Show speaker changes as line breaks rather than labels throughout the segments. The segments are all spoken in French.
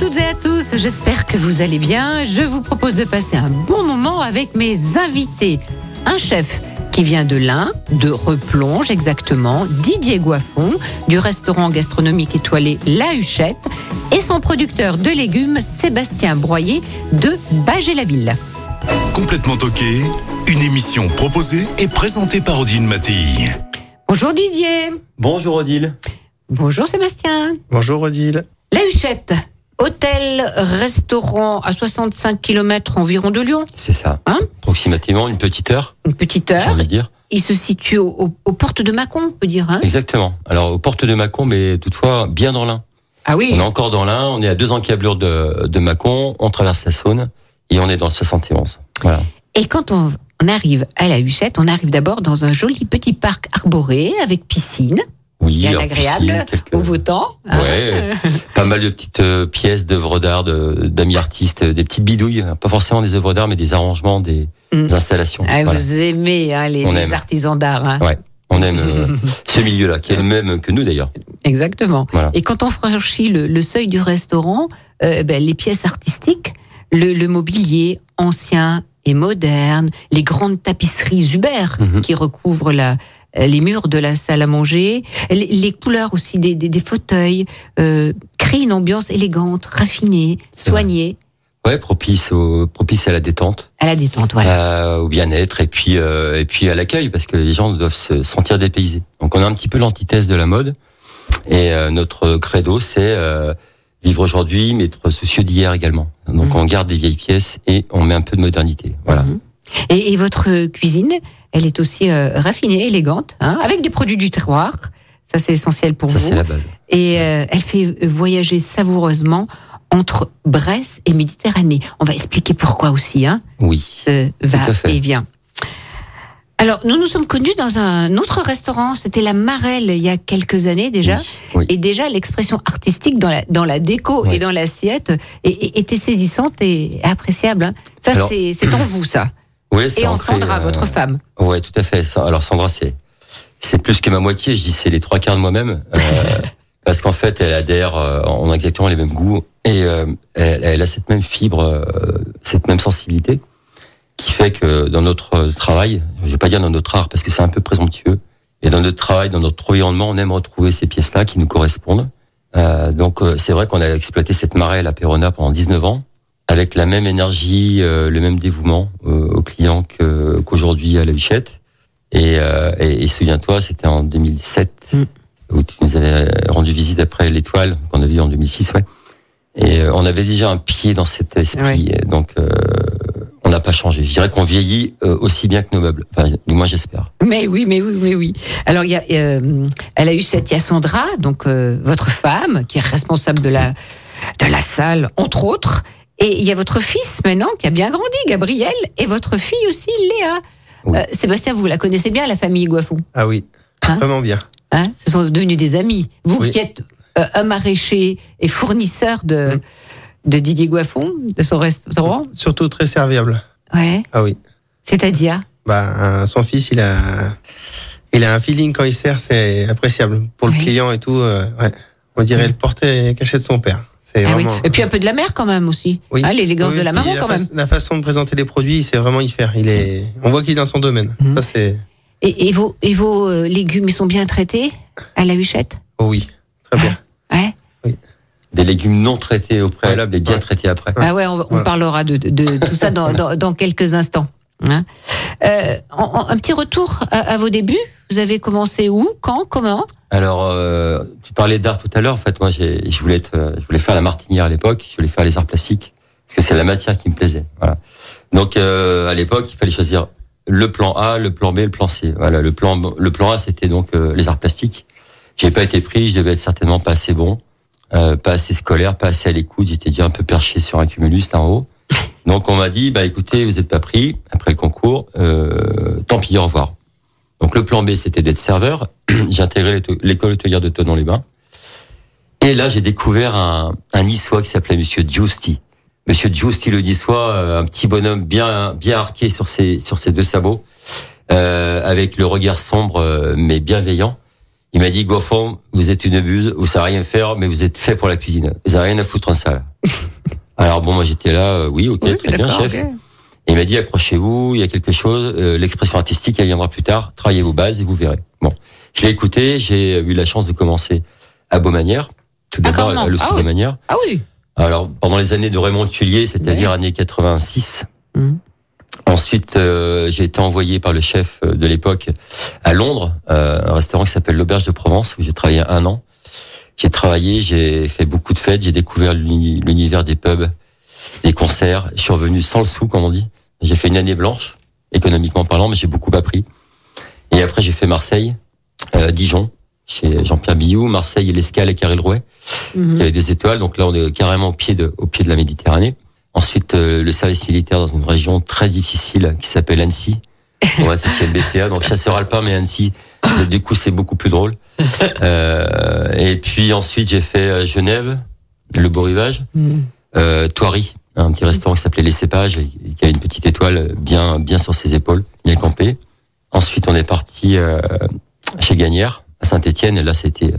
toutes et à tous, j'espère que vous allez bien. Je vous propose de passer un bon moment avec mes invités. Un chef qui vient de l'Ain, de Replonge exactement, Didier Goiffon, du restaurant gastronomique étoilé La Huchette, et son producteur de légumes, Sébastien Broyer, de Bagé-la-Ville.
Complètement toqué, une émission proposée et présentée par Odile Mattei.
Bonjour Didier.
Bonjour Odile.
Bonjour Sébastien.
Bonjour Odile.
La Huchette, hôtel, restaurant à 65 km environ de Lyon,
C'est ça.
Hein
Approximativement une petite heure,
une petite
j'ai
heure.
envie de dire.
Il se situe au- au- aux portes de Mâcon, on peut dire. Hein
Exactement. Alors aux portes de Mâcon, mais toutefois bien dans l'Ain.
ah oui.
On est encore dans l'Ain, on est à deux encablures de, de Mâcon, on traverse la Saône et on est dans le 71. Voilà.
Et quand on, on arrive à la Huchette, on arrive d'abord dans un joli petit parc arboré avec piscine,
Oui,
bien agréable,
piscine, quelques-
au beau temps. hein.
Ouais, pas mal de petites euh, pièces d'œuvres d'art d'amis artistes, des petites bidouilles, pas forcément des œuvres d'art, mais des arrangements, des
Mm.
installations.
Ah,
Voilà.
Vous aimez hein, les,
On
les
aime.
artisans d'art. hein.
Ouais. On aime euh, ce milieu-là, qui est le même que nous d'ailleurs.
Exactement.
Voilà.
Et quand on franchit le, le seuil du restaurant, euh, ben, les pièces artistiques, le, le mobilier ancien et moderne, les grandes tapisseries Zuber
Mhm.
qui recouvrent la, les murs de la salle à manger, les, les couleurs aussi des, des, des fauteuils, euh, créent une ambiance élégante, raffinée,
vrai.
soignée,
Ouais, propice, au, propice à la détente.
à la détente. Voilà.
euh, au bien-être et puis euh, et puis à l'accueil parce que les gens doivent se sentir dépaysés. Donc on a un petit peu l'antithèse de la mode et euh, notre credo c'est euh, vivre aujourd'hui mais être soucieux d'hier également. Donc
Mhm.
on garde des vieilles pièces et on met un peu de modernité. Voilà.
Mhm. Et, et votre cuisine, elle est aussi euh, raffinée, élégante, hein, avec des produits du terroir. Ça, c'est essentiel pour
Ça
vous.
c'est la base.
Et euh, elle fait voyager savoureusement entre Brest et Méditerranée. On va expliquer pourquoi aussi, hein,
Oui.
ce va
à fait.
et vient. Alors, nous nous sommes connus dans un autre restaurant, c'était la Marelle, il y a quelques années déjà.
Oui. oui.
Et déjà, l'expression artistique dans la, dans la déco et dans l'assiette était saisissante et appréciable. hein. Ça,
Alors-
c'est c'est en vous, ça.
Oui, c'est
Et en
ancré,
Sandra,
euh,
votre femme.
Ouais, tout à fait. Alors Sandra, c'est c'est plus que ma moitié. Je dis c'est les trois quarts de moi-même euh, parce qu'en fait, elle adhère. euh, on a exactement les mêmes goûts et euh, elle, elle a cette même fibre, euh, cette même sensibilité qui fait que dans notre travail, je vais pas dire dans notre art parce que c'est un peu présomptueux, et dans notre travail, dans notre environnement, on aime retrouver ces pièces-là qui nous correspondent. Euh, donc euh, c'est vrai qu'on a exploité cette marelle à Perona pendant 19 ans avec la même énergie, euh, le même dévouement euh, aux clients qu'aujourd'hui à la Huchette. Et, euh, et, et souviens-toi, c'était en 2007
Mm.
où tu nous avais rendu visite après l'étoile qu'on a vu en 2006, ouais. Et euh, on avait déjà un pied dans cet esprit, donc on n'a pas changé. Je dirais qu'on vieillit aussi bien que nos meubles. Enfin, du moins j'espère.
Mais oui, mais oui, mais oui. Alors, il y a, euh, elle a eu cette, il y a Sandra, donc euh, votre femme, qui est responsable de la, de la salle, entre autres. Et il y a votre fils maintenant, qui a bien grandi, Gabriel, et votre fille aussi, Léa.
Oui.
Euh, Sébastien, vous la connaissez bien, la famille Goiffon
Ah oui,
Hein
vraiment bien.
hein Ce sont devenus des amis. Vous
Oui.
qui êtes euh, un maraîcher et fournisseur de,
Mm.
de Didier Goiffon, de son restaurant.
Surtout très serviable.
Ouais.
Ah oui.
C'est-à-dire
Bah, un- son fils, il a, il a un feeling quand il sert, c'est appréciable pour le client et tout. euh, ouais. On dirait le porter caché de son père. C'est
Ah oui.
vraiment.
Et puis un peu de la mer quand même aussi.
Oui.
L'élégance
Oui,
de la
la
quand
fa-
même.
La façon de présenter les produits, sait vraiment y faire. Il est, on voit qu'il est dans son domaine.
Mhm.
Ça c'est,
Et, et vos, et vos euh, légumes, ils sont bien traités à la huchette?
Oh oui, très bien.
Ouais.
Des légumes non traités au préalable et bien
Ouais.
traités après.
Ah ouais, on, va- on
Voilà.
parlera de, de- de tout ça dans, dans, dans quelques instants. Hein. Euh, un petit retour à, vos débuts. Vous avez commencé où, quand, comment?
Alors, euh, tu parlais d'art tout à l'heure. En fait, moi, euh, je voulais faire la martinière à l'époque. Je voulais faire les arts plastiques parce que c'est la matière qui me plaisait. Donc, à l'époque, il fallait choisir le plan A, le plan B, le plan C. Voilà, le plan, le plan A, c'était donc les arts plastiques. J'ai pas été pris. Je devais être certainement pas assez bon, pas assez scolaire, pas assez à l'écoute. J'étais déjà un peu perché sur un cumulus là en haut. Donc on m'a dit, bah écoutez, vous n'êtes pas pris après le concours, euh, tant pis, au revoir. Donc le plan B, c'était d'être serveur. j'ai intégré l'école hôtelière de Tonon-les-Bains. Et là, j'ai découvert un, un qui s'appelait Monsieur Giusti. Monsieur Giusti, le niçois, euh, un petit bonhomme bien bien arqué sur ses sur ses deux sabots, euh, avec le regard sombre euh, mais bienveillant. Il m'a dit, Goffon, vous êtes une buse, vous savez rien faire, mais vous êtes fait pour la cuisine. Vous avez rien à foutre en salle. Alors bon, moi j'étais là, euh, oui, ok,
Oui,
très bien, chef. Et il m'a dit accrochez-vous, il y a quelque chose, euh, l'expression artistique elle viendra plus tard, travaillez vos bases et vous verrez. Bon, je l'ai écouté, j'ai eu la chance de commencer à Beaumanière, tout
Ah,
d'abord à le
Ah oui. Ah oui.
Alors pendant les années de Raymond Tullier, c'est-à-dire
Ouais.
années 86.
Mhm.
Ensuite, euh, j'ai été envoyé par le chef euh, de l'époque à Londres, euh, un restaurant qui s'appelle l'Auberge de Provence, où j'ai travaillé un an. J'ai travaillé, j'ai fait beaucoup de fêtes, j'ai découvert l'uni- l'univers des pubs, des concerts. Je suis revenu sans le sou, comme on dit. J'ai fait une année blanche, économiquement parlant, mais j'ai beaucoup appris. Et après, j'ai fait Marseille, euh, Dijon, chez Jean-Pierre Billou, Marseille, l'Escale et Carré-le-Rouet,
Mhm.
qui avait des étoiles. Donc là, on est carrément au pied de, au pied de la Méditerranée. Ensuite, euh, le service militaire dans une région très difficile qui s'appelle Annecy. On va 7e BCA, donc chasseur alpin, mais Annecy, du coup, c'est beaucoup plus drôle. Euh, et puis ensuite, j'ai fait euh, Genève, le Beau Rivage,
Mhm.
euh, Thoiry, un petit restaurant qui s'appelait Les Cépages, et qui a une petite étoile bien, bien sur ses épaules, bien campé. Ensuite, on est parti euh, chez Gagnère, à Saint-Étienne, et là, c'était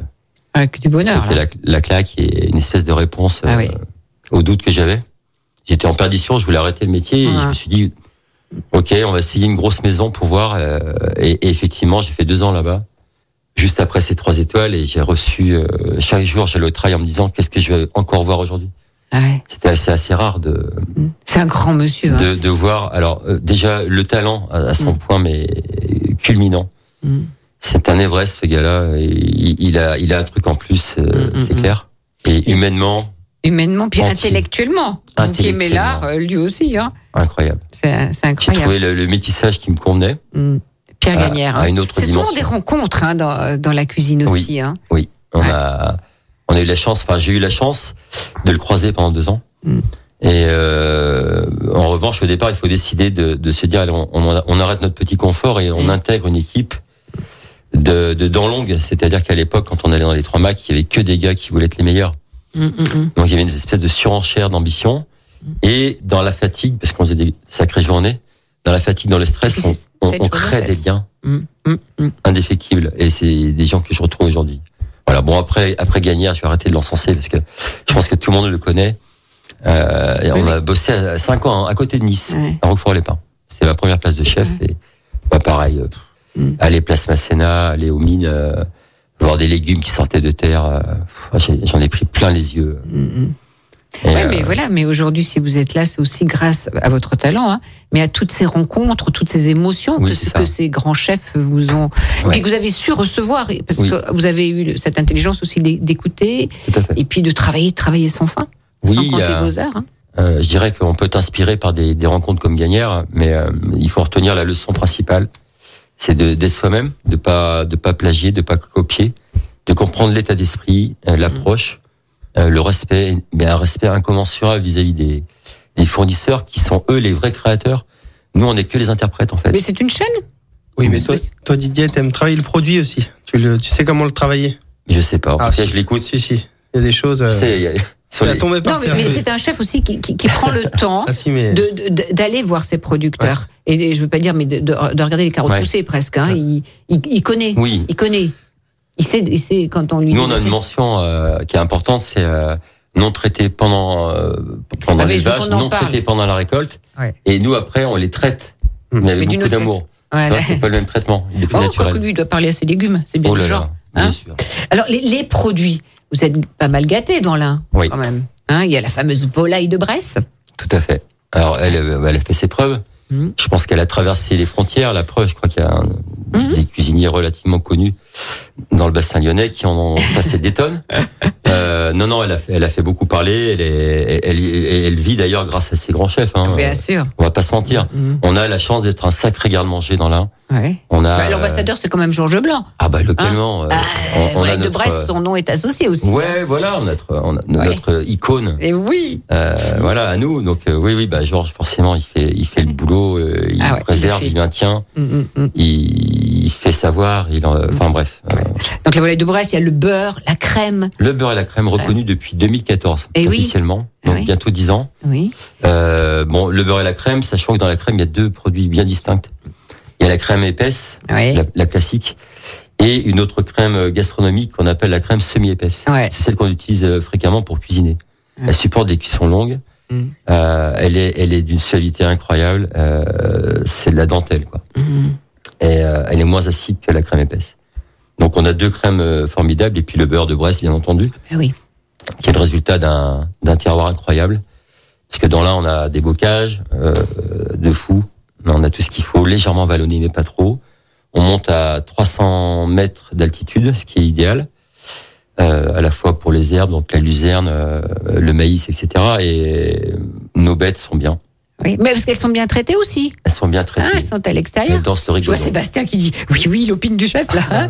Avec du bonheur.
c'était la, la claque et une espèce de réponse
Ah
euh,
oui.
au doute que j'avais. J'étais en perdition, je voulais arrêter le métier et
Ah.
je me suis dit, ok, on va essayer une grosse maison pour voir. euh, et, et effectivement, j'ai fait deux ans là-bas, juste après ces trois étoiles, et j'ai reçu euh, chaque jour, j'allais au travail en me disant, qu'est-ce que je vais encore voir aujourd'hui?
Ah ouais.
C'était assez, assez rare de,
C'est un grand monsieur. hein.
de, de voir. Alors euh, déjà le talent à, à son
Mm.
point, mais culminant.
Mm.
C'est un Everest, ce gars-là. Il, il a, il a un truc en plus, euh,
Mm, mm,
c'est
mm.
clair. Et humainement,
Humainement, puis
Entier.
intellectuellement. Qui
Intellectuellement.
l'art, euh, lui aussi. Hein.
incroyable.
C'est c'est
J'ai
incroyable.
trouvé le, le métissage qui me convenait.
Mm. Pierre
à-
Gagnère.
à
hein. C'est souvent des rencontres hein, dans, dans la cuisine
Oui.
aussi. Hein.
Oui, on
Ouais.
a, on a eu la chance. Enfin, j'ai eu la chance de le croiser pendant deux ans.
Mm.
Et euh, en revanche, au départ, il faut décider de, de se dire, allez, on, on, on arrête notre petit confort et on
Mm.
intègre une équipe de, de dents longues. C'est-à-dire qu'à l'époque, quand on allait dans les trois Macs, il y avait que des gars qui voulaient être les meilleurs.
Mm, mm, mm.
Donc il y avait une espèce de surenchère d'ambition et dans la fatigue, parce qu'on faisait des sacrées journées, dans la fatigue, dans le stress, on, crée des liens indéfectibles et c'est des gens que je retrouve aujourd'hui. Voilà. Bon après après Gagnère, je vais arrêter de l'encenser parce que je pense que tout le monde le connaît. Euh, et on
Oui.
a bossé à 5 ans hein, à côté de Nice, à Roquefort-les-Pins. C'était ma première place de chef et bah, pareil. euh. Aller place Masséna, aller aux mines, euh, voir des légumes qui sortaient de terre. euh, J'en ai pris plein les yeux. Et,
Ouais,
euh,
mais voilà, mais aujourd'hui, si vous êtes là, c'est aussi grâce à votre talent, hein, mais à toutes ces rencontres, toutes ces émotions
Oui,
que, ces grands chefs vous ont, et
Ouais.
puis que vous avez su recevoir, et- parce
Oui.
que vous avez eu cette intelligence aussi d'é- d'écouter, et puis de travailler, travailler sans fin,
Oui,
sans compter
a-
vos heures. hein.
Euh, je dirais qu'on peut t'inspirer par des, des rencontres comme Gagnère, mais euh, il faut retenir la leçon principale, c'est de- d'être soi-même, de pas de pas plagier, de pas copier, de comprendre l'état d'esprit, euh, l'approche, euh, le respect, mais un respect incommensurable vis-à-vis des, des fournisseurs qui sont eux les vrais créateurs. Nous, on n'est que les interprètes en fait.
Mais c'est une chaîne?
Oui, mais toi, toi Didier, t'aimes travailler le produit aussi. Tu, le, tu sais comment le travailler?
Je sais pas. En
Ah, si.
je l'écoute.
Si, si. Il y a des choses. euh,
il y a-
par
Non, mais, mais c'est un chef aussi qui, qui, qui prend le temps.
Ah si, mais.
d'aller voir ses producteurs et, et je veux pas dire mais de, de, de regarder les carottes
Ouais.
poussées presque hein. il, il, il connaît
Oui.
il connaît il sait, il sait quand on lui
Nous, on a une mention euh, qui est importante, c'est euh, non traité pendant euh, pendant
Ah,
l'élevage, non
parle.
traité pendant la récolte.
Ouais.
Et nous, après, on les traite,
Hmm.
mais avec beaucoup d'amour.
Voilà.
C'est pas le même traitement, il est plus
Oh,
naturel.
quoique lui, il doit parler à ses légumes, c'est bien
oh
du
là
genre.
là, bien
Hein
sûr.
Alors, les, les produits, vous êtes pas mal gâtés dans l'un,
Oui.
quand même. Hein, il y a la fameuse volaille de Bresse.
Tout à fait. Alors, elle, euh, elle a fait ses preuves.
Mhm.
Je pense qu'elle a traversé les frontières. La preuve, je crois qu'il y a un-
Mhm.
des cuisiniers relativement connus dans le bassin lyonnais qui en ont passé des tonnes. Euh, non, non, elle a, fait, elle a fait beaucoup parler. Elle, est, elle, elle, elle vit d'ailleurs grâce à ses grands chefs. Hein.
Bien sûr.
On va pas se mentir.
Mhm.
On a la chance d'être un sacré garde-manger dans l'Ain.
Ouais.
On a
Bah, L'ambassadeur, c'est quand même Georges Blanc.
ah bah localement. euh,
Ah,
on, on a
Mike de Brest, son nom est associé aussi.
ouais, voilà, notre, on a
Ouais.
notre icône.
Et oui.
Euh, voilà, à nous. Donc euh, oui, oui, bah Georges forcément, il fait, il fait le boulot, il
Ah ouais, il
préserve,
fait.
il maintient,
Mm, mm, mm.
il, il fait savoir, il, en- enfin bref.
Donc la volaille de Brest, il y a le beurre, la crème.
le beurre et la crème reconnu depuis 2014
Eh
officiellement,
Ah
donc
oui.
bientôt 10 ans.
Oui.
Euh, bon, le beurre et la crème, sachant que dans la crème, il y a deux produits bien distincts. Il y a la crème épaisse,
Oui.
la, la classique, et une autre crème gastronomique qu'on appelle la crème semi-épaisse.
Ouais.
C'est celle qu'on utilise euh, fréquemment pour cuisiner.
Ouais.
Elle supporte des cuissons longues.
Mm.
Euh, elle est, elle est d'une suavité incroyable. Euh, c'est de la dentelle, quoi.
Mhm.
Et euh, elle est moins acide que la crème épaisse. Donc on a deux crèmes euh, formidables et puis le beurre de Brest, bien entendu,
Ah oui.
qui est le résultat d'un d'un terroir incroyable. Parce que dans là, on a des bocages euh, de fou. On a tout ce qu'il faut, légèrement vallonné, mais pas trop. On monte à 300 mètres d'altitude, ce qui est idéal, euh, à la fois pour les herbes, donc la luzerne, euh, le maïs, etc. Et nos bêtes sont bien.
oui. Mais parce qu'elles sont bien traitées aussi.
Elles sont bien
Ah,
traitées.
elles sont à l'extérieur.
Elles dansent le
Je vois. Sébastien qui dit oui, oui, l'opine du chef là.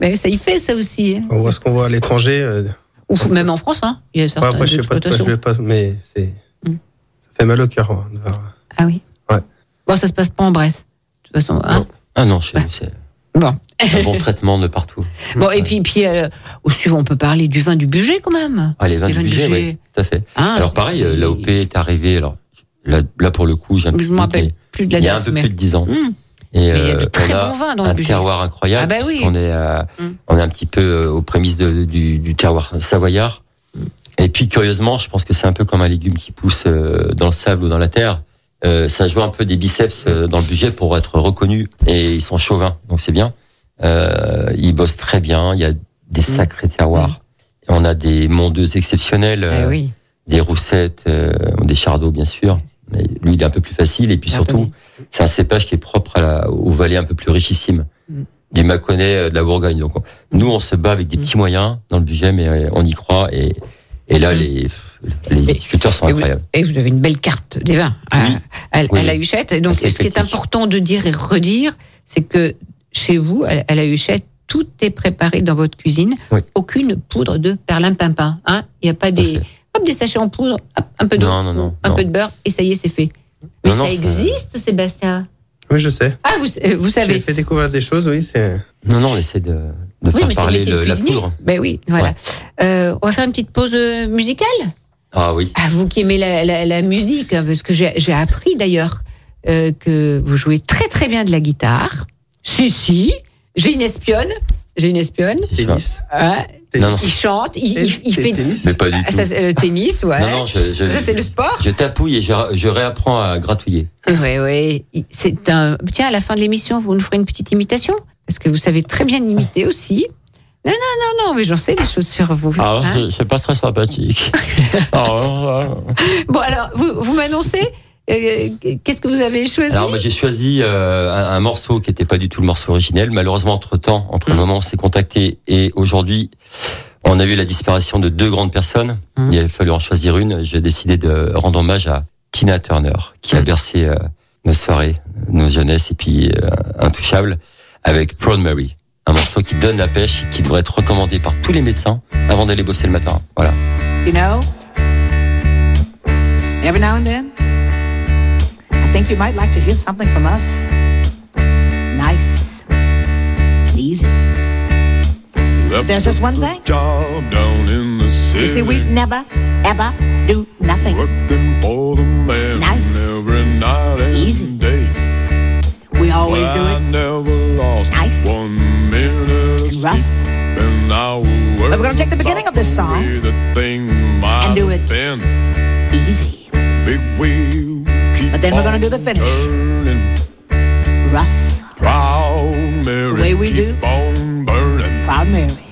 Mais ça y fait ça aussi. hein.
On voit ce qu'on voit à l'étranger. euh,
Ou même en France, hein. Il y a
ouais,
certaines
après, je sais pas, quoi je vais pas, mais c'est,
Mm.
ça fait mal au cœur. hein, de voir.
Ah oui.
Ouais.
Bon, ça se passe pas en Brest. De toute façon, hein.
Non.
Ah non, chez nous, c'est
Bon.
un bon traitement de partout.
Bon, et puis, puis euh, au suivant, on peut parler du vin du budget quand même.
Ah, les vins
Les
du
vins du
budget,
budget.
oui, tout à fait.
Hein,
Alors pareil, euh, l'AOP est arrivé. Alors là, là pour le coup, j'ai un
je rappelle
mais
plus de la
il y a un peu
mais-
plus de 10 ans.
Hum.
Et
il y a de
euh,
très
on a
bons vins dans le
un terroir incroyable,
Ah bah oui.
puisqu'on est, à-
Hum.
on est un petit peu euh, aux prémices de- du, du terroir savoyard.
Hum.
Et puis curieusement, je pense que c'est un peu comme un légume qui pousse euh, dans le sable ou dans la terre. Euh, ça joue un peu des biceps euh, dans le budget pour être reconnu et ils sont chauvins, donc c'est bien. Euh, ils bossent très bien, il y a des sacrés terroirs. Et on a des mondeuses exceptionnelles, euh,
oui.
des roussettes, euh, des chardots bien sûr. Mais lui, il est un peu plus facile et puis
Ah,
surtout, c'est un cépage qui est propre à la, aux vallées un peu plus richissimes.
Mm.
Du Mâconnais, euh, de la Bourgogne. Donc, on- nous, on se bat avec des
Mm.
petits moyens dans le budget, mais euh, on y croit. Et, et là,
Mm.
les, les viticulteurs sont
Et vous,
incroyables.
et vous avez une belle carte des vins à,
Oui.
à- à
Oui,
la. Huchette. Et donc, ce qui est important de dire et redire, c'est que chez vous, à la Huchette, tout est préparé dans votre cuisine.
Oui.
Aucune poudre de perlimpinpin. Hein Il n'y a pas des. Hop, des sachets en poudre, hop, un peu d'eau, un
non.
peu de beurre, et ça y est, c'est fait. Mais
Non,
ça existe, Sébastien?
Oui, je sais.
Ah, vous, euh, vous
J'ai
savez.
fait découvrir des choses, oui, c'est.
Non, non, on essaie de, de
Oui,
faire
mais
parler
de
la poudre.
Ben oui, voilà. Euh, on va faire une petite pause euh, musicale?
Ah oui.
Ah, vous qui aimez la, la- la musique, hein, parce que j'ai j'ai appris d'ailleurs euh, que vous jouez très très bien de la guitare. Si, si, j'ai une espionne. J'ai une espionne.
Tennis.
Hein,
Non, non.
il chante, il, il- fait
tennis.
Mais pas du
Ah,
tout.
ça, le tennis, ouais.
Non, non, je, je,
ça, c'est le sport.
je tapouille et je, je réapprends à gratouiller.
Oui, oui. C'est un. Tiens, à la fin de l'émission, vous nous ferez une petite imitation, parce que vous savez très bien imiter aussi. Non, non, non, non, mais j'en sais des choses sur vous.
Ah,
hein.
c'est pas très sympathique. Ah,
Bon, alors, vous, vous m'annoncez Qu'est-ce que vous avez choisi
Alors moi j'ai choisi euh, un, un morceau qui n'était pas du tout le morceau originel. Malheureusement entre temps, entre le
Mm.
moment où on s'est contacté et aujourd'hui, on a eu la disparition de deux grandes personnes.
Mm.
Il a fallu en choisir une. J'ai décidé de rendre hommage à Tina Turner qui a
Mm.
bercé euh, nos soirées, nos jeunesses et puis euh, intouchable avec Proud Mary. Un morceau qui donne la pêche, qui devrait être recommandé par tous les médecins avant d'aller bosser le matin. Voilà.
You know, every now and then, I think you might like to hear something from us. Nice, and easy. There's just one thing.
Job down in the city.
You see, we never, ever do nothing.
working for the man
Nice.
every night and
Easy.
day.
We always
Well,
do
I
it
never lost
Nice.
one minute
and rough.
and I
But we're gonna take the beginning of this song
the thing
and do it
been.
easy,
Big wheel,
But we're gonna do the finish.
turning.
rough,
Proud Mary, the
way we do.
on burning.
proud Mary.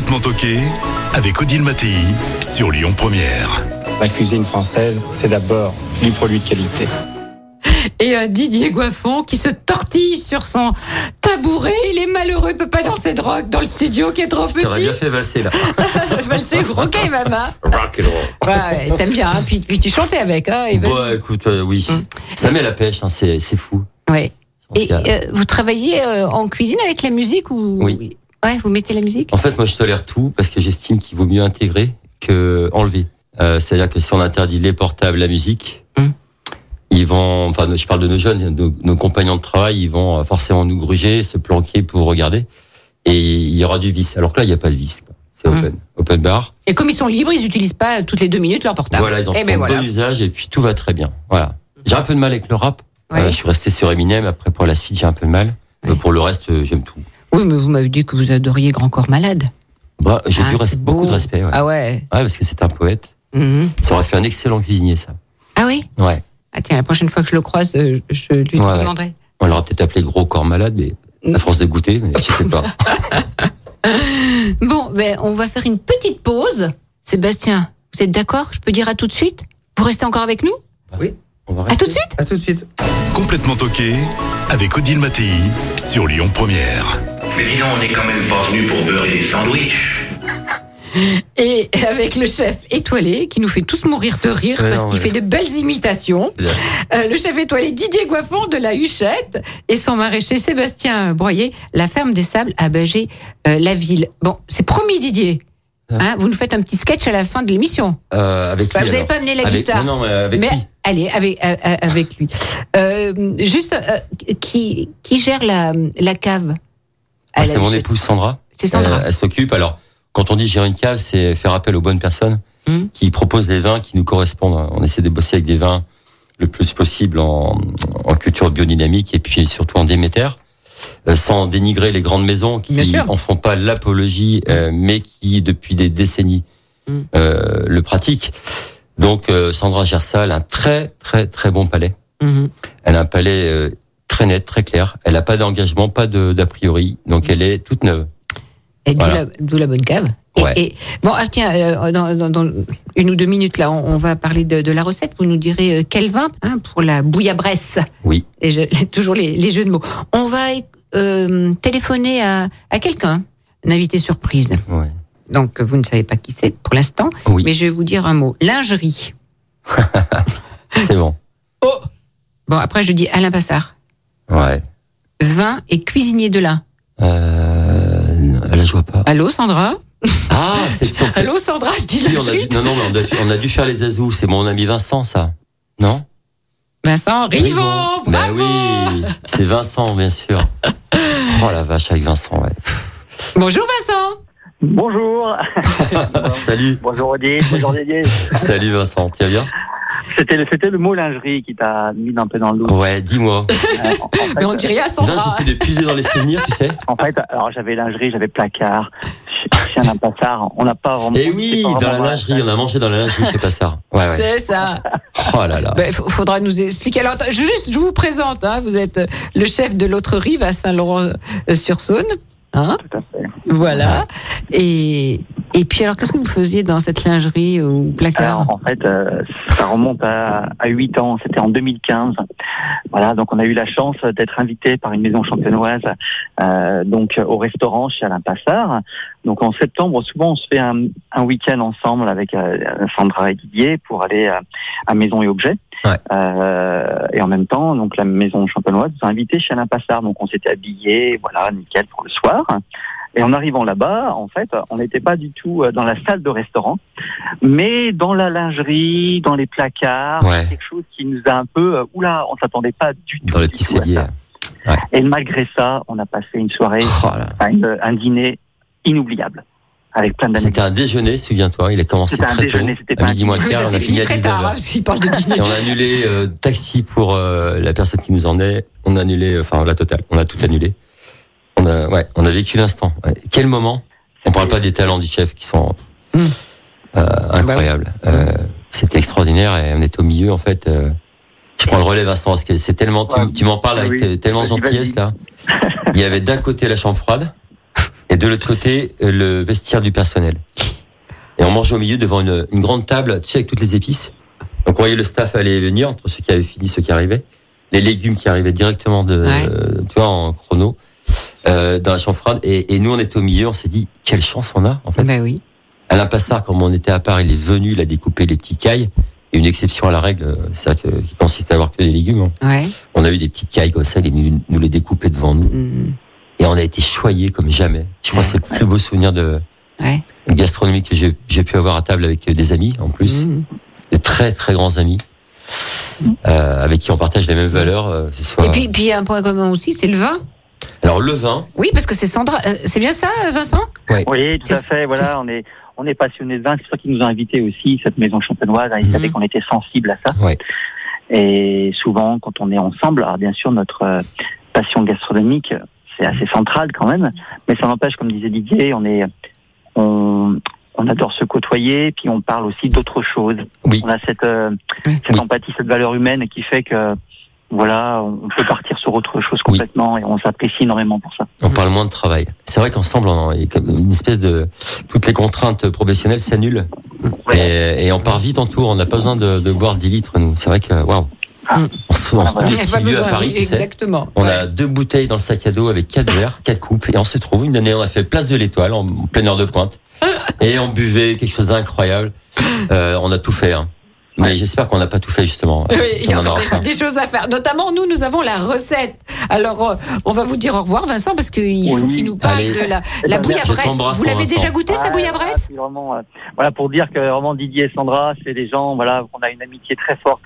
Complètement toqué avec Odile Mattei sur Lyon Première.
La cuisine française, c'est d'abord du produit de qualité.
Et euh, Didier Goiffon qui se tortille sur son tabouret. Il est malheureux, il peut pas danser de rock dans le studio qui est trop
T'aurais
petit.
bien fait valser là.
Valser, ok, maman.
Rock and roll.
Ouais, t'aimes bien, hein, puis, puis tu chantais avec, hein, et.
Bon, écoute, euh, oui. Ça met la pêche, hein, c'est fou.
Ouais. Et euh, vous travaillez euh, en cuisine avec la musique ou
Oui.
Ouais, vous mettez la musique?
En fait, moi, je tolère tout parce que j'estime qu'il vaut mieux intégrer que enlever. Euh, C'est-à-dire que si on interdit les portables, la musique,
Hum.
ils vont, enfin, je parle de nos jeunes, nos, nos compagnons de travail, ils vont forcément nous gruger, se planquer pour regarder, et il y aura du vice. Alors que là, il n'y a pas de vice. C'est
Hum.
open, open bar.
Et comme ils sont libres, ils n'utilisent pas toutes les deux minutes leur portable.
Voilà, ils en
Eh
font
ben voilà.
bon usage et puis tout va très bien. Voilà. J'ai un peu de mal avec le rap. Euh, je suis resté sur Eminem. Après, pour la suite, j'ai un peu de mal. Mais
Ouais.
pour le reste, euh, j'aime tout.
Oui, mais vous m'avez dit que vous adoriez Grand Corps Malade.
Bah, j'ai
Ah,
beaucoup
beau.
de respect. Ouais.
Ah ouais.
Ouais, parce que c'est un poète.
Mhm.
Ça aurait fait un excellent cuisinier, ça.
Ah oui?
Ouais.
Ah tiens, la prochaine fois que je le croise, euh, je lui
Ouais, ouais.
demanderai.
On l'aurait peut-être appelé gros corps malade, mais à force de goûter, mais je sais pas.
Bon, ben, on va faire une petite pause. Sébastien, vous êtes d'accord? Je peux dire à tout de suite? Vous restez encore avec nous?
On va
À
rester.
tout de suite?
À tout de suite.
Complètement toqué avec Odile Mattei sur Lyon Première.
Mais dis donc, on n'est quand même pas venu pour beurrer des sandwichs.
Et avec le chef étoilé qui nous fait tous mourir de rire parce qu'il fait de belles imitations. Euh, le chef étoilé Didier Goiffon de la Huchette et son maraîcher Sébastien Broyer, la ferme des sables à Bagé, euh, la ville. Bon, c'est promis Didier. Hein, vous nous faites un petit sketch à la fin de l'émission.
Euh, avec
Bah,
lui.
vous n'avez pas amené la
Avec-
guitare.
Non, non, mais avec
Mais
lui.
allez, avec, avec lui. Euh, juste, euh, qui, qui gère la, la cave?
Ah, c'est mon épouse Sandra.
C'est Sandra.
Euh, elle s'occupe. Alors, quand on dit gérer une cave, c'est faire appel aux bonnes personnes
Mhm.
qui proposent des vins qui nous correspondent. On essaie de bosser avec des vins le plus possible en, en culture biodynamique et puis surtout en déméter, euh, sans dénigrer les grandes maisons qui
sûr.
en font pas l'apologie, euh, mais qui depuis des décennies euh, le pratiquent. Donc, Sandra. Elle a un très très très bon palais.
Mhm.
Elle a un palais très net, très clair. Elle n'a pas d'engagement, pas d'a priori. Donc elle est toute neuve.
Et d'où
Voilà.
la, d'où la bonne cave. Et,
Ouais.
et- bon, ah, tiens, euh, dans, dans- dans une ou deux minutes là, on, on va parler de, de la recette. Vous nous direz euh, quel vin hein, pour la bouillabresse.
Oui.
Et je- toujours les, les jeux de mots. On va euh, téléphoner à, à quelqu'un, un invité surprise.
Ouais.
Donc vous ne savez pas qui c'est pour l'instant,
Oui.
mais je vais vous dire un mot. Lingerie.
C'est bon.
Oh. Bon, après je dis Alain Passard.
Ouais.
Vin et cuisinier de lin.
Euh, là, je vois pas.
Allô Sandra
Ah, c'est fait-
Allô Sandra, je dis
on a dû, non, non, mais on a, dû, on a dû faire les azous. C'est mon ami Vincent, ça. Non
Vincent Rivon.
Ben oui, c'est Vincent, bien sûr. Oh la vache, avec Vincent, ouais.
Bonjour Vincent.
Bonjour.
Salut,
Bonjour Odile. Bonjour Didier.
salut Vincent, tu vas bien?
C'était le, c'était le mot lingerie qui t'a mis un peu dans le loup.
Ouais, dis-moi.
Euh, en, en fait,
Mais on dit rien à
Non, j'essaie de puiser dans les souvenirs, tu sais.
en fait, alors j'avais lingerie, j'avais placard, ch- chien d'un passard. On n'a pas vraiment. On
oui, dans la lingerie, on a mangé dans la lingerie chez Passard. Ouais, ouais.
C'est ça.
Oh là là.
Ben, il faudra nous expliquer. Alors, juste, je vous présente. hein, vous êtes le chef de l'autre rive à Saint-Laurent-sur-Saône. Hein
Tout à fait.
voilà. Et, et puis, alors, qu'est-ce que vous faisiez dans cette lingerie ou placard
Alors, en fait, euh, ça remonte à, à 8 ans. C'était en 2015. Voilà, donc on a eu la chance d'être invité par une maison champenoise, euh, donc au restaurant chez Alain Passard. Donc en septembre, souvent on se fait un, un week-end ensemble avec euh, Sandra et Didier pour aller à, à Maison et Objets.
Ouais.
Euh, et en même temps, donc la maison champenoise nous a invités chez Alain Passard. Donc on s'était habillés, voilà, nickel pour le soir. Et en arrivant là-bas, en fait, on n'était pas du tout euh, dans la salle de restaurant, mais dans la lingerie, dans les placards,
Ouais.
quelque chose qui nous a un peu, euh, oula, on s'attendait pas du tout.
Dans le petit cellier.
ça. Et malgré ça, on a passé une soirée,
Oh là.
enfin, une- un dîner inoubliable, avec plein
C'était
d'anecdotes.
un déjeuner, souviens-toi. Il a commencé
C'était un
très tôt,
déjeuner, c'était
à
pas un
midi moins quart, on a fini à
très
19
tard, hein,
heures.
parce qu'il parle de dîner.
Et on a annulé euh, taxi pour euh, la personne qui nous emmenait. On a annulé, euh, enfin la totale. On a tout annulé. On a, ouais, on a vécu l'instant. Ouais. Quel moment On parle pas des talents du chef qui sont
Mm.
euh, incroyables. Euh, C'était extraordinaire et on est au milieu en fait. euh, je prends le relais, Vincent, parce que c'est tellement. tu-
Ouais.
Tu, m'en parles avec
Oui,
euh, tellement gentillesse là. Il y avait d'un côté la chambre froide Et de l'autre côté, euh, le vestiaire du personnel. Et on mange au milieu devant une, une grande table, tu sais, avec toutes les épices. Donc on voyait le staff aller et venir, entre ceux qui avaient fini, ceux qui arrivaient. Les légumes qui arrivaient directement de,
Ouais.
euh, tu vois, en chrono, euh, dans la chambre froide. Et, et nous, on était au milieu, on s'est dit, quelle chance on a, en fait.
Ben oui.
Alain Passard, comme on était à part, il est venu, il a découpé les petits cailles. Et une exception à la règle, que, qui consiste à avoir que des légumes. hein.
Ouais.
On a eu des petites cailles comme ça, il nous, nous les découpait devant nous.
Mm.
Et on a été choyés comme jamais. Je crois que c'est le plus beau souvenir de
Ouais.
gastronomie que j'ai pu avoir à table avec des amis, en plus.
Mm.
De très, très grands amis. Euh, avec qui on partage les mêmes valeurs, euh, ce soit...
Et puis, puis il y a un point commun aussi, c'est le vin.
Alors, le vin,
Oui, parce que c'est Sandra. euh, c'est bien ça, Vincent?
Oui, tout à fait. Voilà, on est on est passionné de vin. C'est ça qui nous a invités aussi, cette maison champenoise. Ils
Mhm.
savaient qu'on était sensible à ça.
Ouais.
Et souvent, quand on est ensemble, alors bien sûr, notre passion gastronomique, c'est assez central quand même. Mais ça n'empêche, comme disait Didier, on est on, on adore se côtoyer, puis on parle aussi d'autres choses.
Oui.
On a cette euh, cette
Oui.
empathie, cette valeur humaine qui fait que voilà, on peut partir sur autre chose
Oui.
complètement et on s'apprécie énormément pour ça.
on parle moins de travail. C'est vrai qu'ensemble, on comme une espèce de... Toutes les contraintes professionnelles s'annulent. Et, et on part vite en tour. On n'a pas besoin de, de boire 10 litres, nous. C'est vrai que, waouh.
Ah.
On se on
voilà.
pas besoin,
à Paris,
exactement.
On
Ouais.
a deux bouteilles dans le sac à dos avec quatre verres, quatre coupes, et on se trouve une année, on a fait place de l'Étoile en pleine heure de pointe, et on buvait quelque chose d'incroyable. Euh, on a tout fait, hein. mais j'espère qu'on n'a pas tout fait justement.
Oui, il y a
On en
encore des, des choses à faire. Notamment, nous, nous avons la recette. Alors, euh, on va vous dire au revoir, Vincent, parce qu'il faut qu'il nous parle
Allez.
de la,
Eh
la
ben,
bouillabresse. Vous l'avez déjà goûté, sa
Ouais,
bouillabresse
voilà, euh, voilà, pour dire que vraiment Didier et Sandra, c'est des gens, voilà, qu'on a une amitié très forte